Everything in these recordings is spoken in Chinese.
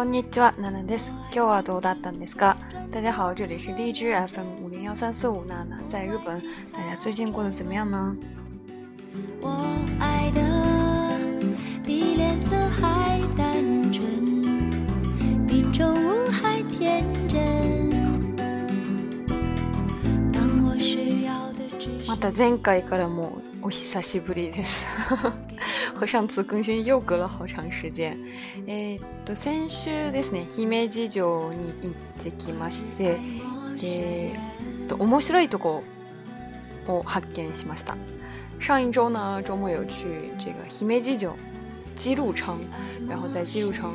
こんにちは、ナナです。今日はどうだったんですか大家好，这里是荔枝 FM 五0幺3 4 5ナナ在日本，大家最近过得怎么样呢？我爱的比脸色还单纯，比中午还天真。当我需要的只是また前回からもお久しぶりです。和上次更新又隔了好长时间。えっと先週ですね、姫路城に行ってきまして、で、ちょっと面白いとこを発見しました。上一周呢，周末有去这个姫路城、姬路城，然后在姬路城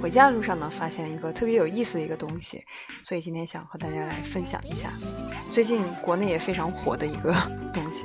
回家的路上呢，发现一个特别有意思的一个东西，所以今天想和大家来分享一下，最近国内也非常火的一个东西。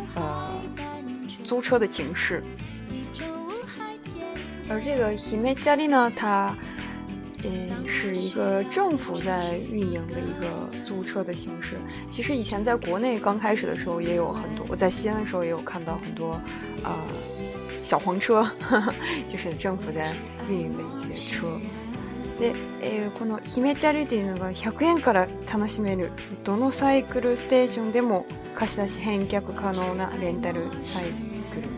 租车的形式，而这个 Hime 加利呢，它呃是一个政府在运营的一个租车的形式。其实以前在国内刚开始的时候也有很多，我在西安的时候也有看到很多呃小黄车，就是政府在运营的一些车。で、えー、この姫チャリというのが100円から楽しめるどのサイクルステーションでも貸し出し返却可能なレンタルサイクル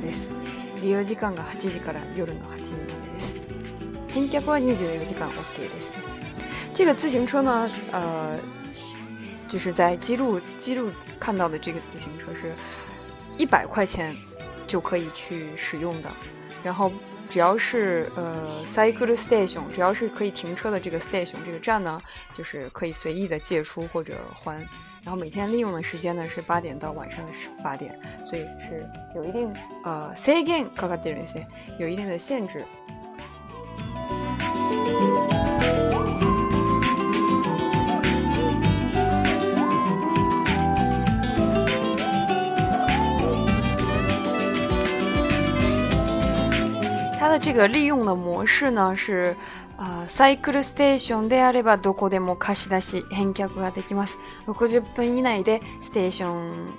です利用時間が8時から夜の8時までです返却は24時間 OK です这个自行车呢呃就是在记录记录看到的这个自行车是一百块钱就可以去使用的然后只要是呃 cycle station 只要是可以停车的这个 station 这个站呢就是可以随意的借出或者还 然后每天利用的时间呢是八点到晚上的八点，所以是有一定呃制限かかってるんですね，有一定的限制。它的这个利用的模式呢是。 あサイクルステーションであればどこでも貸し出し返却ができます60分以内でステーション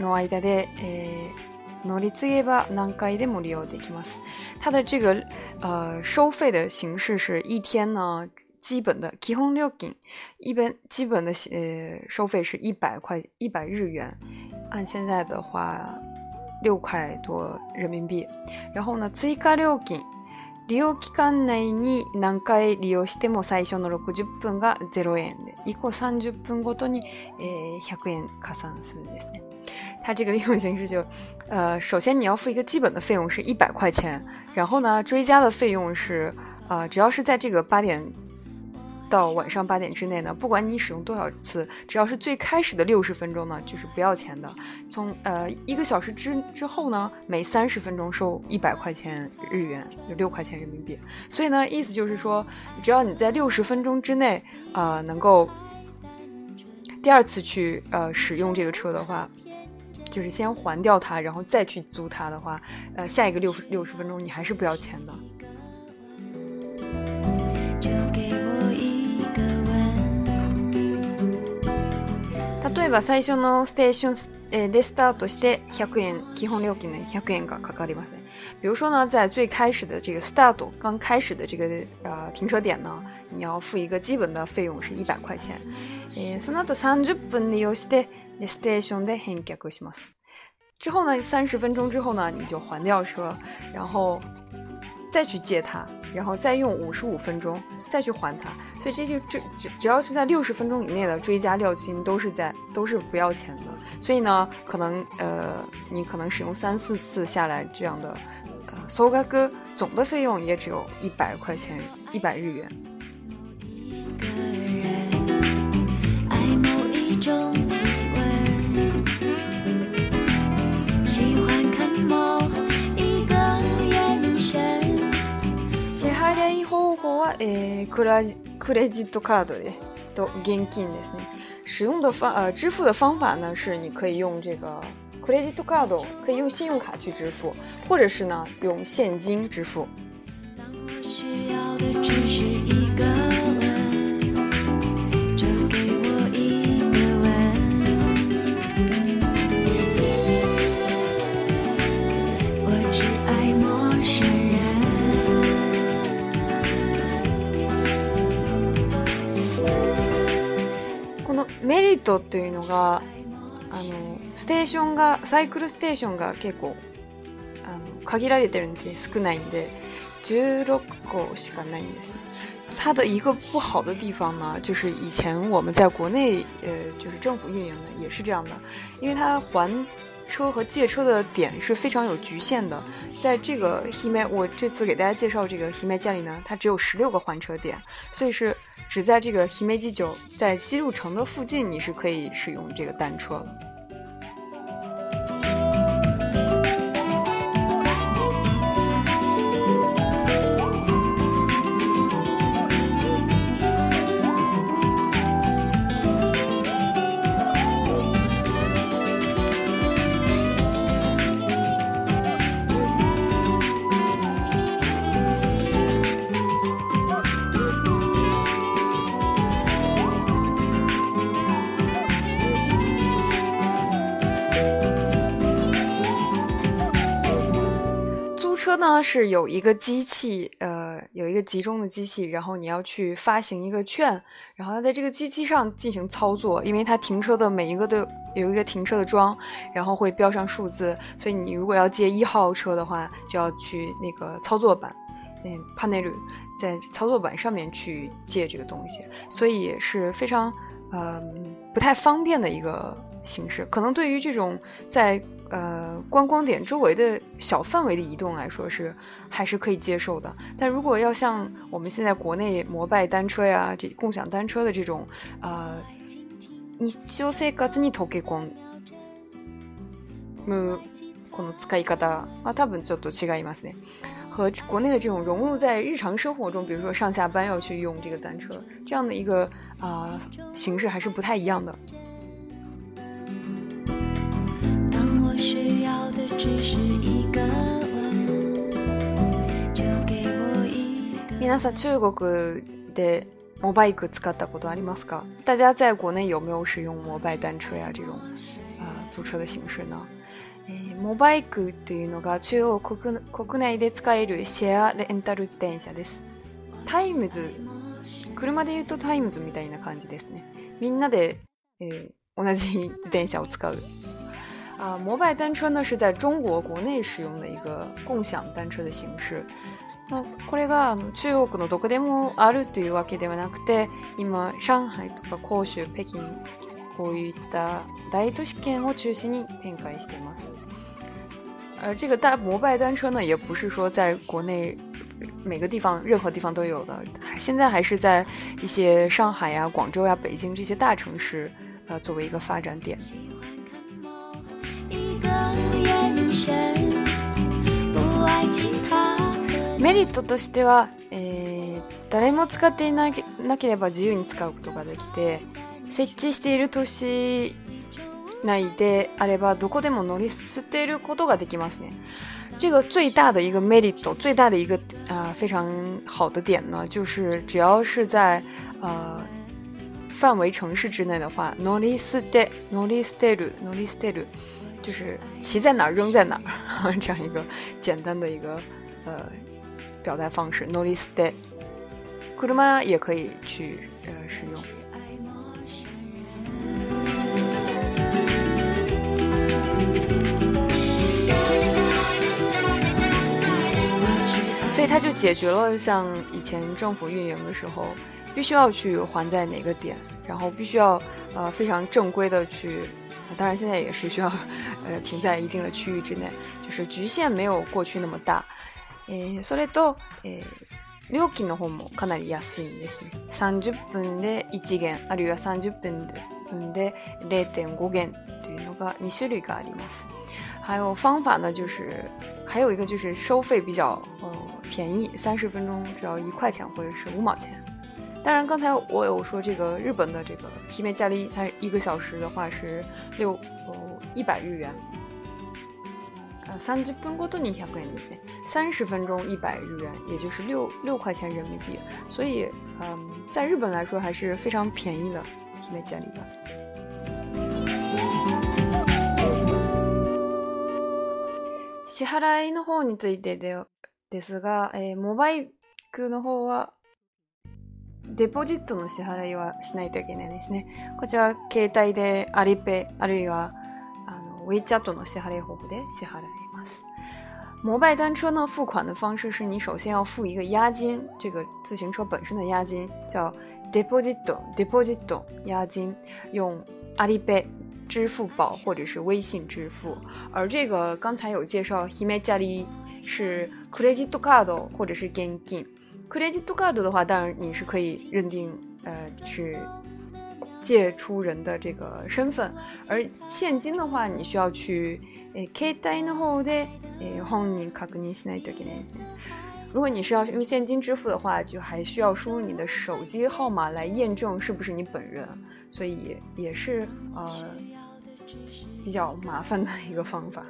の間で、えー、乗り継げば何回でも利用できます它的这个呃收费的形式是一天呢基本的基本料金一般基本的呃收费是一百块一百日元按现在的话六块多人民币然后呢追加料金利用期間内に何回利用しても最初の60分が0円で，以降30分ごとに、えー、100円加算するんですね。他这个利用形式就，呃，首先你要付一个基本的费用是一百块钱，然后呢，追加的费用是，呃，只要是在这个八点到晚上八点之内呢，不管你使用多少次，只要是最开始的六十分钟呢，就是不要钱的。从呃一个小时之之后呢，每三十分钟收一百块钱日元，就六块钱人民币。所以呢，意思就是说，只要你在六十分钟之内啊，能够第二次去呃使用这个车的话，就是先还掉它，然后再去租它的话，呃下一个六六十分钟你还是不要钱的。えば最初のステーションでスタートして100円、基本料金の100円がかかりますね。比如说呢，在最开始的这个 start 刚开始的这个呃停车点呢，你要付一个基本的费用是一百块钱。えー、その後三十分利用してでステーションで返却します。之后呢，三十分钟之后呢，你就还掉车，然后再去借它，然后再用五十五分钟再去还它，所以这些这只只要是在六十分钟以内的追加料金都是在都是不要钱的。所以呢，可能呃，你可能使用三四次下来这样的，so 哥哥总的费用也只有一百块钱，一百日元。は、えー、クラクレジットカードでと現金ですね。使用的方呃支付的方法呢是你可以用这个 credit card 可以用信用卡去支付，或者是呢用现金支付。 メリットっていうのがあのステーションがサイクルステーションが結構あの限られてるんですね少ないんで16個しかないんですね。它的一个不好的地方呢，就是以前我们在国内，呃，就是政府运营的也是这样的，因为它环车和借车的点是非常有局限的，在这个 Hime，我这次给大家介绍这个 Hime 店里呢，它只有十六个换车点，所以是只在这个 h i m e g i z 在纪录城的附近，你是可以使用这个单车的。是有一个机器，呃，有一个集中的机器，然后你要去发行一个券，然后要在这个机器上进行操作，因为它停车的每一个都有一个停车的桩，然后会标上数字，所以你如果要借一号车的话，就要去那个操作板，那帕内尔在操作板上面去借这个东西，所以是非常呃不太方便的一个形式，可能对于这种在。呃，观光点周围的小范围的移动来说是还是可以接受的，但如果要像我们现在国内摩拜单车呀、这共享单车的这种，呃，日常生活に溶け込むこの使い方は多分ちょっと違いますね。和国内的这种融入在日常生活中，比如说上下班要去用这个单车这样的一个啊形式还是不太一样的。 皆さん中国でモバイク使ったことありますか？大家在国内有没有使用摩拜单车这种啊、租车的形式呢？えー、モバイクというのが中央国国内で使えるシェアレンタル自転車です。タイムズ、車で言うとタイムズみたいな感じですね。みんなで、えー、同じ自転車を使う啊，摩拜单车呢是在中国国内使用的一个共享单车的形式。まあ、これがあの中国のどこでもあるというわけではなくて、今上海とか広州、北京こういった大都市圏を中心に展开しています。而这个大摩拜单车呢，也不是说在国内每个地方、任何地方都有的，现在还是在一些上海呀、广州呀、北京这些大城市，呃，作为一个发展点。 メリットとしては、えー、誰も使っていなければ自由に使うことができて設置している都市内であればどこでも乗り捨てることができますね。这个最大的一个 merit，最大的一个呃、非常好的点呢，就是只要是在呃范围城市之内的话，乗り捨て、乗り捨てる、乗り捨てる。就是骑在哪儿扔在哪儿，这样一个简单的一个呃表达方式。Notice day，库德玛也可以去呃使用。所以它就解决了像以前政府运营的时候，必须要去还在哪个点，然后必须要呃非常正规的去。当然，现在也是需要，呃，停在一定的区域之内，就是局限没有过去那么大。えそれと、え料金の方もかなり安いんですね。30分で1元、あるいは30分で0.5元というのが2種類があります。还有方法呢，就是还有一个就是收费比较呃 便宜，三十分钟只要一块钱或者是五毛钱。 当然，刚才我有说这个日本的这个皮面加利，它一个小时的话是六哦一百日元。呃，三十分过多你想贵一点，三十分钟一百日元，也就是六六块钱人民币。所以，嗯，在日本来说还是非常便宜的皮面加利的。支払いの方についてでですが、えー、モバイクの方は デポジットの支払いはしないといけないですね。こちら、は携帯でアリペあるいはあの WeChat の支払い方法で支払います。摩拜单车呢，付款的方式是你首先要付一个押金，这个自行车本身的押金叫 deposit deposit 押金，用阿里 pay、支付宝或者是微信支付。而这个刚才有介绍 h i m e j a r i 是 credit card 或者是 g e n i n 现金。credit card 的话，当然你是可以认定，呃，是借出人的这个身份，而现金的话，你需要去诶携帯の方で诶本人確認しないといけないです。如果你是要用现金支付的话，就还需要输入你的手机号码来验证是不是你本人，所以也是呃。比较麻烦的一个方法。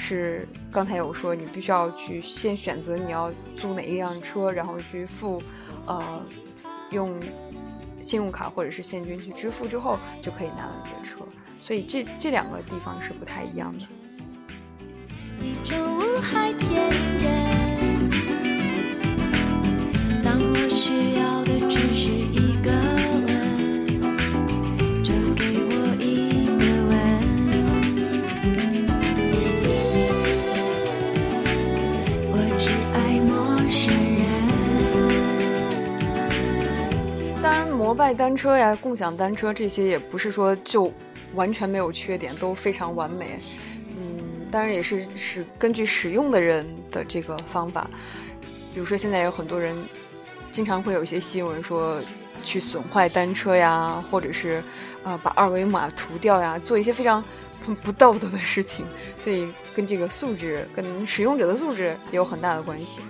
是刚才有说，你必须要去先选择你要租哪一辆车，然后去付，呃，用信用卡或者是现金去支付之后，就可以拿到你的车。所以这这两个地方是不太一样的。外单车呀，共享单车这些也不是说就完全没有缺点，都非常完美。嗯，当然也是是根据使用的人的这个方法。比如说，现在有很多人经常会有一些新闻说去损坏单车呀，或者是啊把二维码涂掉呀，做一些非常不道德的事情，所以跟这个素质、跟使用者的素质也有很大的关系。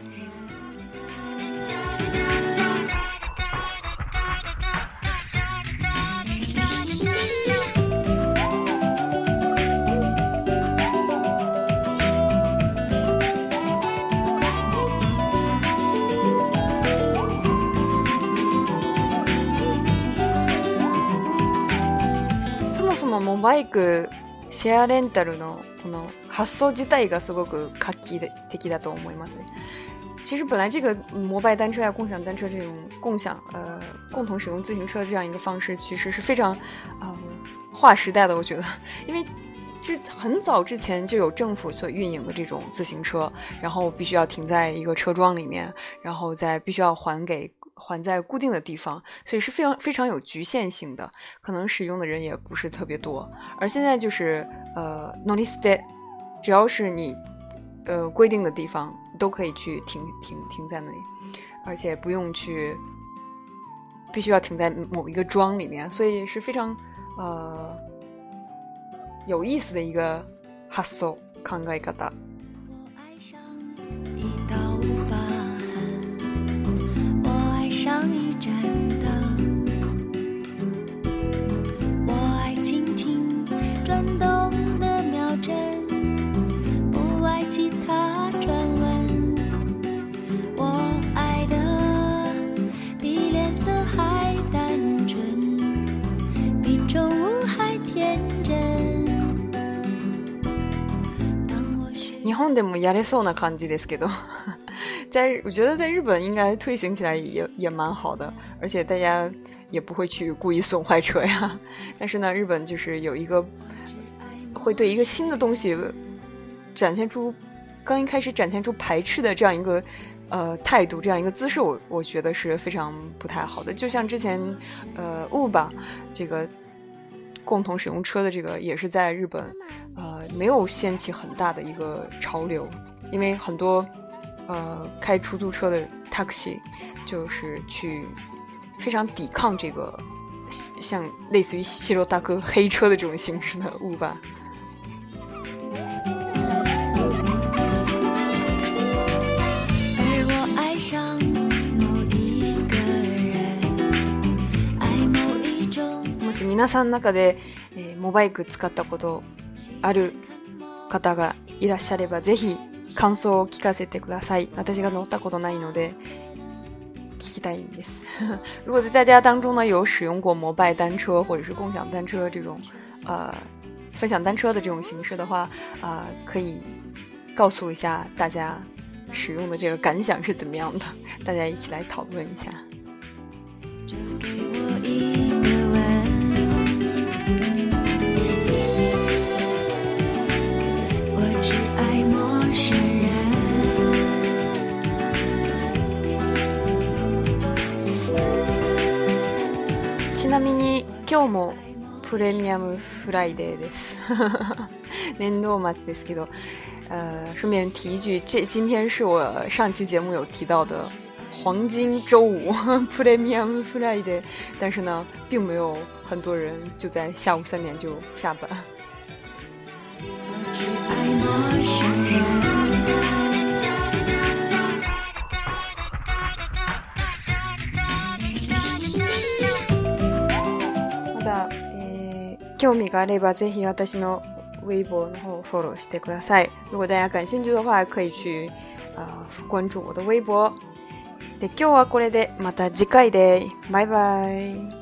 バイクシェアレンタルのこの発想自体がすごく画期的だと思いますね。其实本来这个摩拜单车呀、共享单车这种共享呃共同使用自行车这样一个方式，其实是非常呃划时代的。我觉得，因为这很早之前就有政府所运营的这种自行车，然后必须要停在一个车桩里面，然后再必须要还给。 还在固定的地方，所以是非常非常有局限性的，可能使用的人也不是特别多。而现在就是呃 n o n i s t e 只要是你呃规定的地方，都可以去停停停在那里，而且不用去，必须要停在某一个庄里面，所以是非常呃有意思的一个 hustle，看 a t a でもやれそうな感じですけど，在我觉得在日本应该推行起来也也蛮好的，而且大家也不会去故意损坏车呀。但是呢，日本就是有一个会对一个新的东西展现出刚一开始展现出排斥的这样一个呃态度，这样一个姿势，我我觉得是非常不太好的。就像之前呃 Uber 这个。 共同使用车的这个也是在日本，呃，没有掀起很大的一个潮流，因为很多，呃，开出租车的 taxi 就是去非常抵抗这个像类似于西罗大哥黑车的这种形式的物吧。し皆さんの中で、えー、モバイク使ったことある方がいらっしゃればぜひ感想を聞かせてください。私が乗ったことないので、聞きたいんです。如果在大家当中呢有使用过摩拜单车或者是共享单车这种，呃，分享单车的这种形式的话，啊、呃，可以告诉一下大家使用的这个感想是怎么样的，大家一起来讨论一下。今日もプレミアムフライデーです。年度末ですけど，呃，顺便提一句，这今天是我上期节目有提到的黄金周五 （Premium Friday），但是呢，并没有很多人就在下午三点就下班。 興味があればぜひ私の微博然后 f o l l してください。如果大家感兴趣的话，可以去呃、关注我的微博。で今日はこれでまた次回でバイバイ。